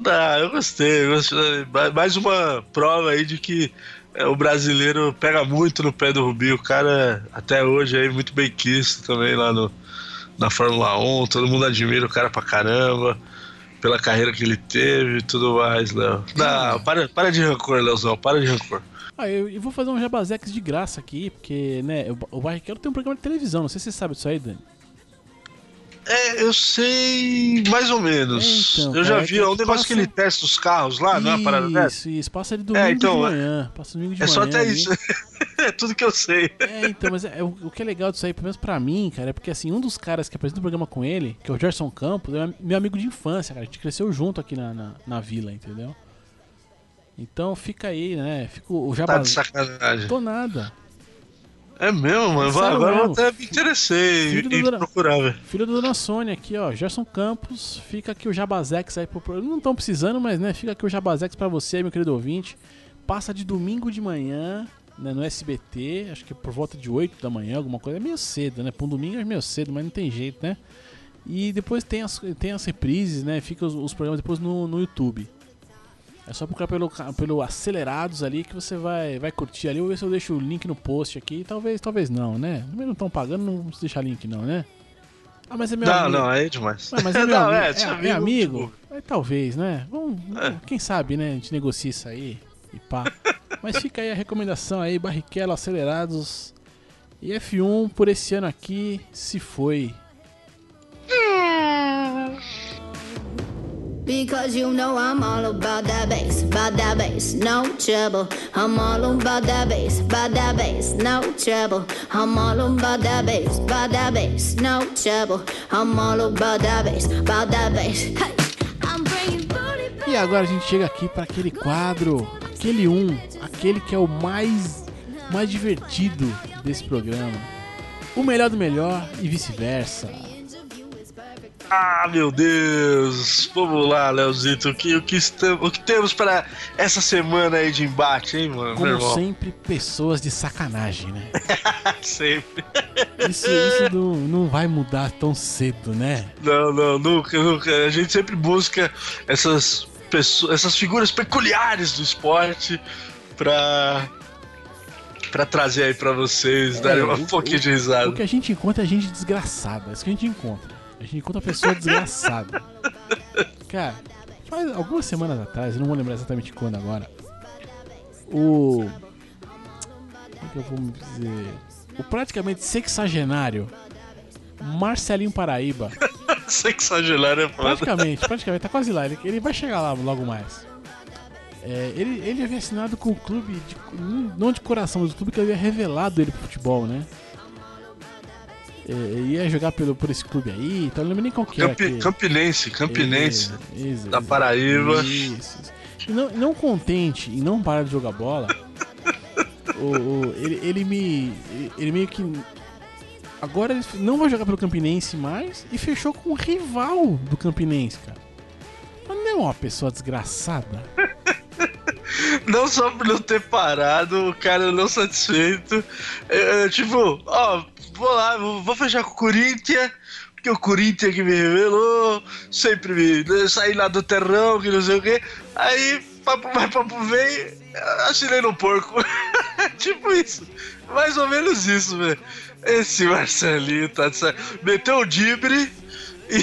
C: Ah, eu gostei, eu gostei. Mais uma prova aí de que é, o brasileiro pega muito no pé do Rubinho. O cara, até hoje, aí, muito bem quisto também lá no, na Fórmula 1. Todo mundo admira o cara pra caramba. Pela carreira que ele teve e tudo mais, Léo. Não, para, para de rancor, Leozão, para de rancor.
B: Ah, eu, eu vou fazer um jabazex de graça aqui, porque, né, o, Barrichello tem um programa de televisão, não sei se você sabe disso aí, Dani.
C: É, eu sei mais ou menos. Então, eu já vi, é um negócio passa... que ele testa os carros lá, isso, não é uma parada dessa?
B: Isso, isso. Passa ele domingo é, então, de manhã. Passa domingo de
C: é
B: manhã.
C: É só até isso. é tudo que eu sei.
B: É, então, mas é, o, o, que é legal disso aí, pelo menos pra mim, cara, é porque assim, um dos caras que apresenta o programa com ele, que é o Gerson Campos, é meu amigo de infância, cara. A gente cresceu junto aqui na, na, na vila, entendeu? Então fica aí, né? Fica o Jabá.
C: Tá de sacanagem.
B: Tô nada.
C: É mesmo, mano. Sério Agora mesmo. eu até me interessei filho em, procurar, velho.
B: Filho da Dona Sônia aqui, ó. Gerson Campos. Fica aqui o Jabazex aí pro. Não estão precisando, mas né, fica aqui o Jabazex pra você, meu querido ouvinte. passa de domingo de manhã né, no SBT, acho que por volta de 8 da manhã, alguma coisa. É meio cedo, né? Pra um domingo é meio cedo, mas não tem jeito, né? E depois tem as, tem as reprises, né? Fica os, os programas depois no, no YouTube. É só procurar pelo, pelo Acelerados ali que você vai, vai curtir ali. vou ver se eu deixo o link no post aqui. Talvez, talvez não, né? Não estão pagando, não vamos deixar link não, né?
C: Ah, mas é meu não, amigo. Não, é demais.
B: mas é meu não, amigo. É, é, amigo, é amigo. É, talvez, né? Vamos, é. Quem sabe, né? A gente negocia isso aí e pá. mas fica aí a recomendação aí, Barrichello Acelerados. E F1 por esse ano aqui se foi. Because you know I'm all about that bass, about that bass, no trouble. I'm all about that bass, about that bass, no trouble. I'm all about that bass, about that bass, no trouble. I'm all about that bass, about that bass. E agora a gente chega aqui para aquele quadro, aquele um, aquele que é o mais mais divertido desse programa. O melhor do melhor e vice-versa.
C: Ah, meu Deus! Vamos lá, Leozito. O que, o, que estamos, o que temos para essa semana aí de embate, hein, mano?
B: Como sempre, pessoas de sacanagem, né?
C: sempre.
B: Isso, isso não, não vai mudar tão cedo, né?
C: Não, não, nunca, nunca. A gente sempre busca essas pessoas, essas figuras peculiares do esporte pra para trazer aí para vocês, é, darem um pouquinho de risada.
B: O que a gente encontra é gente desgraçada, é isso que a gente encontra. A gente encontra pessoa desgraçada. Cara, faz algumas semanas atrás, eu não vou lembrar exatamente quando agora. O. Como é que eu vou dizer? O praticamente sexagenário Marcelinho Paraíba.
C: sexagenário é foda.
B: Praticamente, praticamente, tá quase lá. Ele, ele vai chegar lá logo mais. É, ele, ele havia assinado com o clube, de, não de coração, mas o clube que havia revelado ele pro futebol, né? É, ia jogar pelo, por esse clube aí, então não lembro nem qual que
C: Campi, era. Campinense, Campinense. É, isso, da Paraíba.
B: Isso. E não, não contente em não parar de jogar bola, o, o, ele, ele me. Ele meio que. Agora ele não vai jogar pelo Campinense mais e fechou com o rival do Campinense, cara. Mas não é uma pessoa desgraçada.
C: não só por não ter parado, o cara não satisfeito. É tipo, ó, vou lá, vou fechar com o Corinthians, porque o Corinthians que me revelou, sempre me né, saí lá do terrão, que não sei o quê. Aí, papo vai, papo vem, assinei no porco. tipo isso. Mais ou menos isso, velho. Esse Marcelinho tá de Meteu o dibre e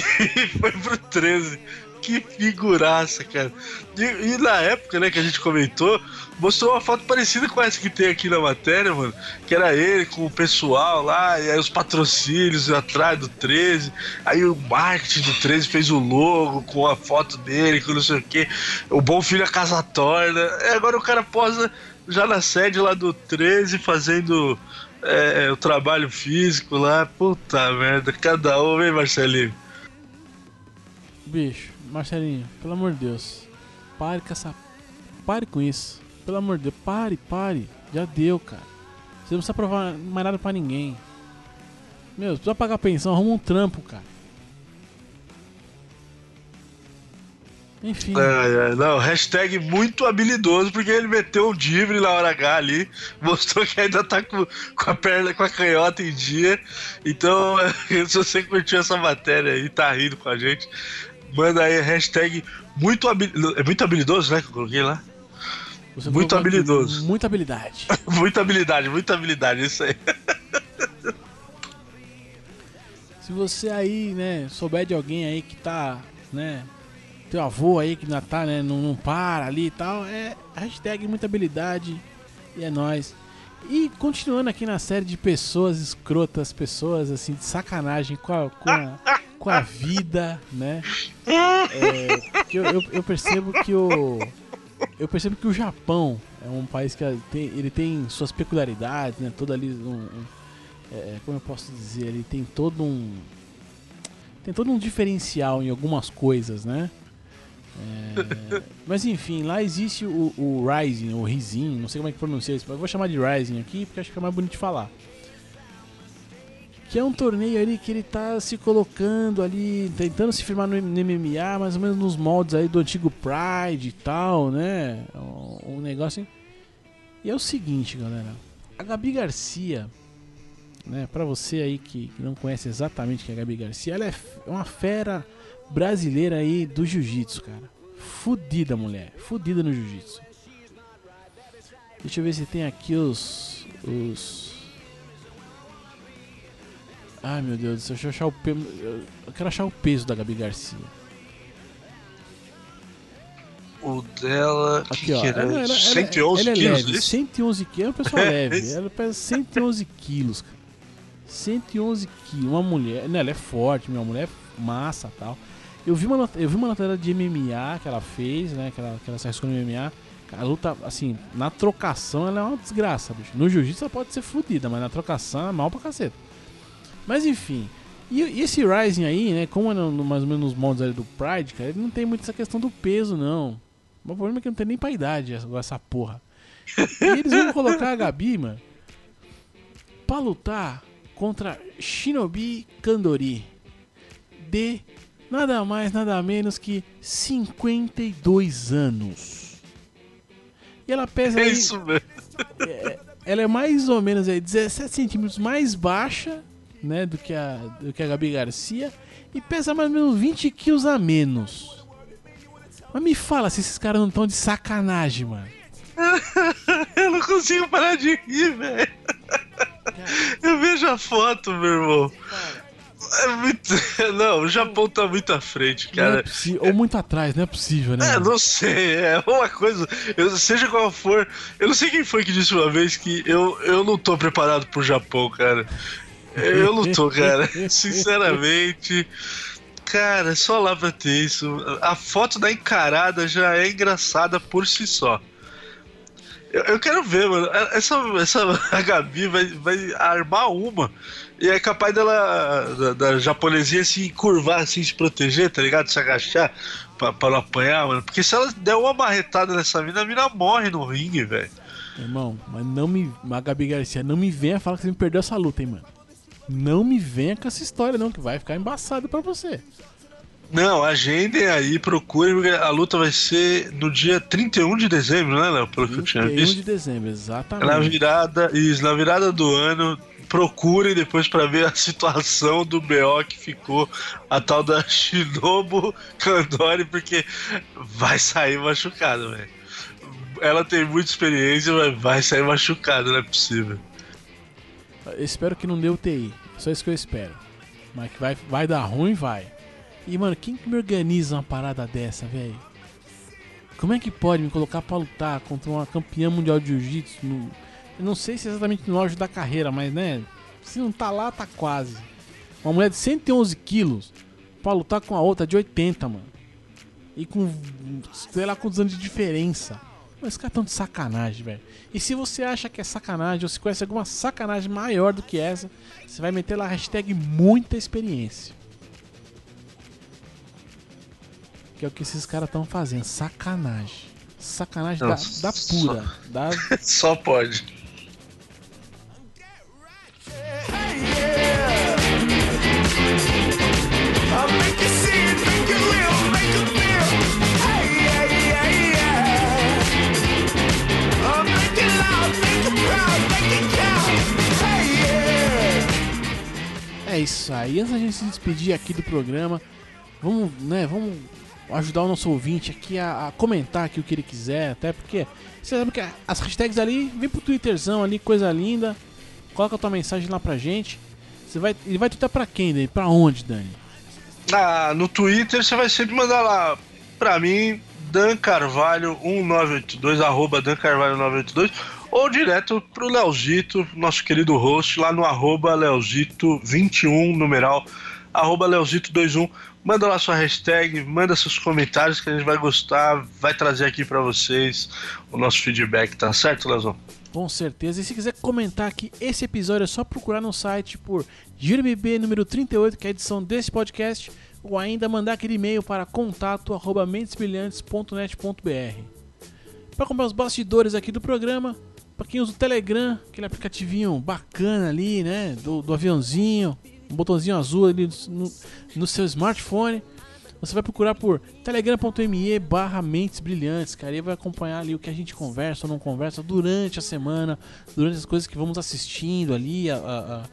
C: foi pro 13 que figuraça, cara. E, e, na época, né, que a gente comentou, mostrou uma foto parecida com essa que tem aqui na matéria, mano. Que era ele com o pessoal lá, e aí os patrocínios atrás do 13. Aí o marketing do 13 fez o logo com a foto dele, com não sei o que. O bom filho a casa torna. E agora o cara posa já na sede lá do 13 fazendo. É, o trabalho físico lá, puta merda, cada um, hein, Marcelinho?
B: Bicho, Marcelinho, pelo amor de Deus. Pare com essa. Pare com isso. Pelo amor de Deus, pare, pare. Já deu, cara. Você não precisa provar mais nada pra ninguém. Meu, precisa pagar pensão, arruma um trampo, cara. Enfim.
C: É, é, não, hashtag muito habilidoso, porque ele meteu um dibre na hora H ali, mostrou que ainda tá com, com a perna, com a canhota em dia. Então, se você curtiu essa matéria aí, tá rindo com a gente, Manda aí hashtag muito, habilidoso. É muito habilidoso, né? Que eu coloquei lá. Você muito habilidoso.
B: Muita habilidade.
C: muita habilidade, muita habilidade, isso aí.
B: Se você aí, né, souber de alguém aí que tá, né, teu avô aí que ainda tá, né, não, não para ali e tal, é hashtag muita habilidade e é nóis. E continuando aqui na série de pessoas escrotas, pessoas assim, de sacanagem com a, com a, com a vida, né? É, eu, eu, eu, percebo que o. Eu percebo que o Japão é um país que tem, ele tem suas peculiaridades, né? Todo ali um, um é, como eu posso dizer, ele tem todo um tem todo um diferencial em algumas coisas, né? É, mas enfim, lá existe o, o Rising, ou Rizin, não sei como é que pronuncia isso, mas eu vou chamar de Rising aqui porque acho que é mais bonito de falar. Que é um torneio ali que ele tá se colocando ali, tentando se firmar no, MMA, mais ou menos nos moldes aí do antigo Pride e tal, né? Um, um negócio. E é o seguinte, galera. A Gabi Garcia, né, para você aí que, que, não conhece exatamente quem é a Gabi Garcia, ela é uma fera brasileira aí do jiu-jitsu, cara. Fudida, mulher. Fudida no jiu-jitsu. Deixa eu ver se tem aqui os. os. Ai meu Deus do céu, deixa eu achar o peso. Eu quero achar o peso da Gabi Garcia.
C: O dela.
B: Aqui, que ó. Que era? Ela, ela,
C: 111 ela, ela quilos. É leve,
B: 111 quilos. É uma pessoa leve. Ela pesa 111 quilos. 111 quilos. Uma mulher. Não, ela é forte, minha mulher é massa tal. Eu vi uma, eu vi uma matéria de MMA que ela fez, né? Que ela, que ela se arriscou no MMA. A luta, assim, na trocação ela é uma desgraça, bicho. No jiu-jitsu ela pode ser fodida, mas na trocação é mal pra caceta. Mas enfim. E, e esse Rising aí, né? Como é no, no, mais ou menos nos moldes ali do Pride, cara, ele não tem muito essa questão do peso, não. O problema é que não tem nem pra idade essa, essa porra. E eles vão colocar a Gabi, mano, pra lutar contra Shinobi Kandori. De nada mais, nada menos que 52 anos. E ela pesa. É aí,
C: isso mesmo.
B: É, ela é mais ou menos aí, 17 centímetros mais baixa né, do, que a, do que a Gabi Garcia. E pesa mais ou menos 20 quilos a menos. Mas me fala se esses caras não estão de sacanagem, mano.
C: Eu não consigo parar de rir, velho. Eu vejo a foto, meu irmão. É muito... Não, o Japão tá muito à frente, cara.
B: É Ou muito atrás, não é possível, né?
C: É, não sei. É uma coisa. Eu, seja qual for. Eu não sei quem foi que disse uma vez que eu, eu não tô preparado pro Japão, cara. Eu não tô, cara. Sinceramente. Cara, só lá pra ter isso. A foto da encarada já é engraçada por si só. Eu, eu quero ver, mano. Essa, essa a Gabi vai, vai armar uma. E é capaz dela, da, da japonesinha, se curvar, assim, se proteger, tá ligado? Se agachar pra, pra não apanhar, mano. Porque se ela der uma marretada nessa mina, a mina morre no ringue, velho.
B: Irmão, mas não me. A Gabi Garcia, não me venha falar que você me perdeu essa luta, hein, mano. Não me venha com essa história, não, que vai ficar embaçado para você.
C: Não, agendem aí, procurem, porque a luta vai ser no dia 31 de dezembro, né, Léo? Pelo que eu tinha visto. 31
B: de dezembro, exatamente.
C: Na virada, isso, na virada do ano, procurem depois para ver a situação do BO que ficou a tal da Shinobu Kandori, porque vai sair machucado, velho. Ela tem muita experiência, mas vai sair machucado, não é possível.
B: Espero que não dê UTI. Só isso que eu espero. Mas que vai, vai dar ruim, vai. E, mano, quem que me organiza uma parada dessa, velho? Como é que pode me colocar pra lutar contra uma campeã mundial de jiu-jitsu? No... Eu não sei se é exatamente no auge da carreira, mas, né? Se não tá lá, tá quase. Uma mulher de 111 quilos pra lutar com a outra de 80, mano. E com, sei lá, quantos anos de diferença. Mas caras tão de sacanagem, velho. E se você acha que é sacanagem, ou se conhece alguma sacanagem maior do que essa, você vai meter lá a hashtag muita experiência. Que é o que esses caras estão fazendo. Sacanagem. Sacanagem Não, da, da, pura. Só, da...
C: só pode.
B: É isso aí. Antes da gente se despedir aqui do programa, vamos, né, vamos ajudar o nosso ouvinte aqui a, a comentar aqui o que ele quiser, até porque você sabe que as hashtags ali, vem pro Twitterzão ali, coisa linda. Coloca a tua mensagem lá pra gente. Você vai, ele vai twittar pra quem, Dani? Pra onde, Dani?
C: Ah, no Twitter você vai sempre mandar lá pra mim, Dan Carvalho 1982, arroba Dan Carvalho 1982 ou direto pro Leozito, nosso querido host, lá no arroba Leozito21, numeral, arroba Leozito21. Manda lá sua hashtag, manda seus comentários que a gente vai gostar, vai trazer aqui para vocês o nosso feedback, tá certo, Leozão?
B: Com certeza. E se quiser comentar aqui esse episódio, é só procurar no site por GiroBB número 38, que é a edição desse podcast, ou ainda mandar aquele e-mail para contato@mentesbrilhantes.net.br. Para comprar os bastidores aqui do programa, Pra quem usa o Telegram, aquele aplicativinho bacana ali, né? Do, do aviãozinho, um botãozinho azul ali no, no seu smartphone. Você vai procurar por telegram.me barra Mentes Brilhantes, cara. E vai acompanhar ali o que a gente conversa ou não conversa durante a semana, durante as coisas que vamos assistindo ali, a, a, a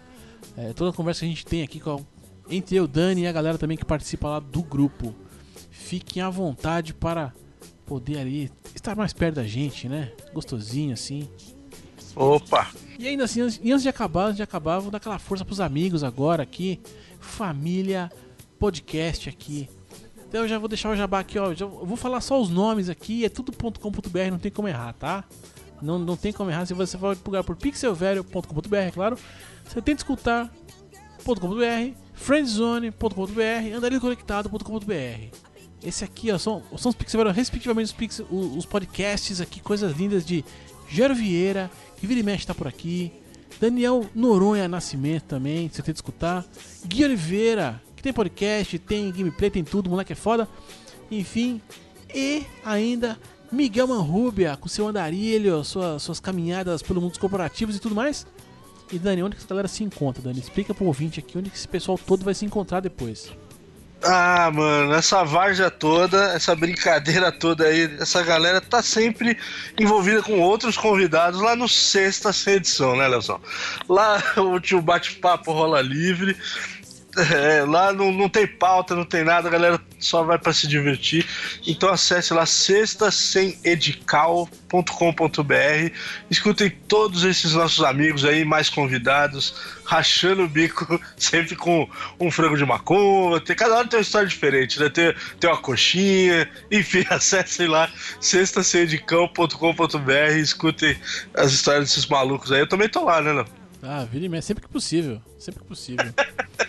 B: é, toda a conversa que a gente tem aqui com entre eu, Dani e a galera também que participa lá do grupo. Fiquem à vontade para poder ali estar mais perto da gente, né? Gostosinho assim.
C: Opa!
B: E ainda assim, antes de acabar, antes de acabar, vou dar aquela força pros amigos agora aqui. Família Podcast aqui. Então eu já vou deixar o jabá aqui, ó. Já, vou falar só os nomes aqui, é tudo .com.br, não tem como errar, tá? Não, não tem como errar. Se você for procurar por pixelvelho.com.br, é claro. Você tem que escutar.com.br, friendzone.com.br, andarilconectado.com.br. Esse aqui, ó, são, são os Pixel respectivamente os, pixel, os, os, podcasts aqui, coisas lindas de Gero Vieira, que vira e mexe tá por aqui. Daniel Noronha Nascimento também, você tem que escutar. Gui Oliveira, que tem podcast, tem gameplay, tem tudo, moleque é foda. Enfim, e ainda Miguel Manrubia, com seu andarilho, sua, suas caminhadas pelo mundo dos corporativos e tudo mais. E Dani, onde que essa galera se encontra, Dani? Explica pro ouvinte aqui onde que esse pessoal todo vai se encontrar depois.
C: Ah, mano, essa varja toda, essa brincadeira toda aí, essa galera tá sempre envolvida com outros convidados lá no sexta edição, né, Leozão? Lá o tio bate-papo rola livre. É, lá não, não tem pauta, não tem nada, a galera só vai para se divertir. Então acesse lá sextasemedical.com.br. Escutem todos esses nossos amigos aí, mais convidados, rachando o bico, sempre com um frango de macumba. Tem, cada hora tem uma história diferente, né? Tem, tem uma coxinha, enfim, acessem lá sextasemedical.com.br. Escutem as histórias desses malucos aí. Eu também tô lá, né, não?
B: Ah, vira e sempre que possível. Sempre que possível.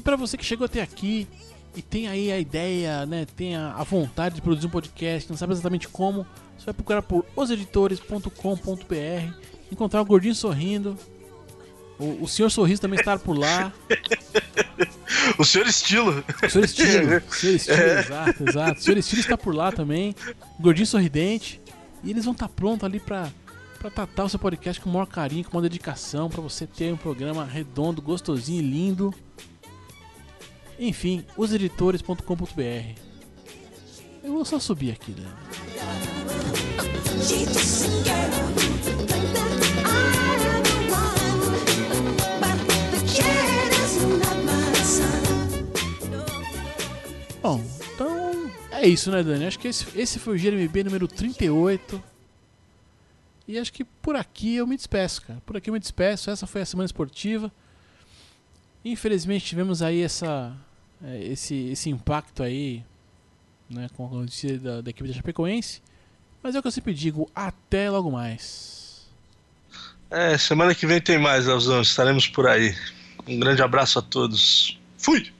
B: E para você que chegou até aqui e tem aí a ideia, né, tem a, a, vontade de produzir um podcast, não sabe exatamente como, você vai procurar por oseditores.com.br, encontrar o Gordinho sorrindo, o, o Senhor Sorriso também está por lá.
C: o Senhor Estilo.
B: O Senhor Estilo, o Senhor Estilo, é. exato, exato. O Senhor Estilo está por lá também, o Gordinho Sorridente, e eles vão estar tá prontos ali para para tratar o seu podcast com o maior carinho, com uma dedicação, para você ter um programa redondo, gostosinho e lindo. Enfim, oseditores.com.br. Eu vou só subir aqui, né? Bom, então é isso, né, Dani? Acho que esse, esse foi o GMB número 38. E acho que por aqui eu me despeço, cara. Por aqui eu me despeço. Essa foi a semana esportiva. Infelizmente tivemos aí essa esse, esse impacto aí né, com a notícia da, da equipe da Chapecoense. Mas é o que eu sempre digo, até logo mais.
C: É, semana que vem tem mais, Leozão. Estaremos por aí. Um grande abraço a todos. Fui!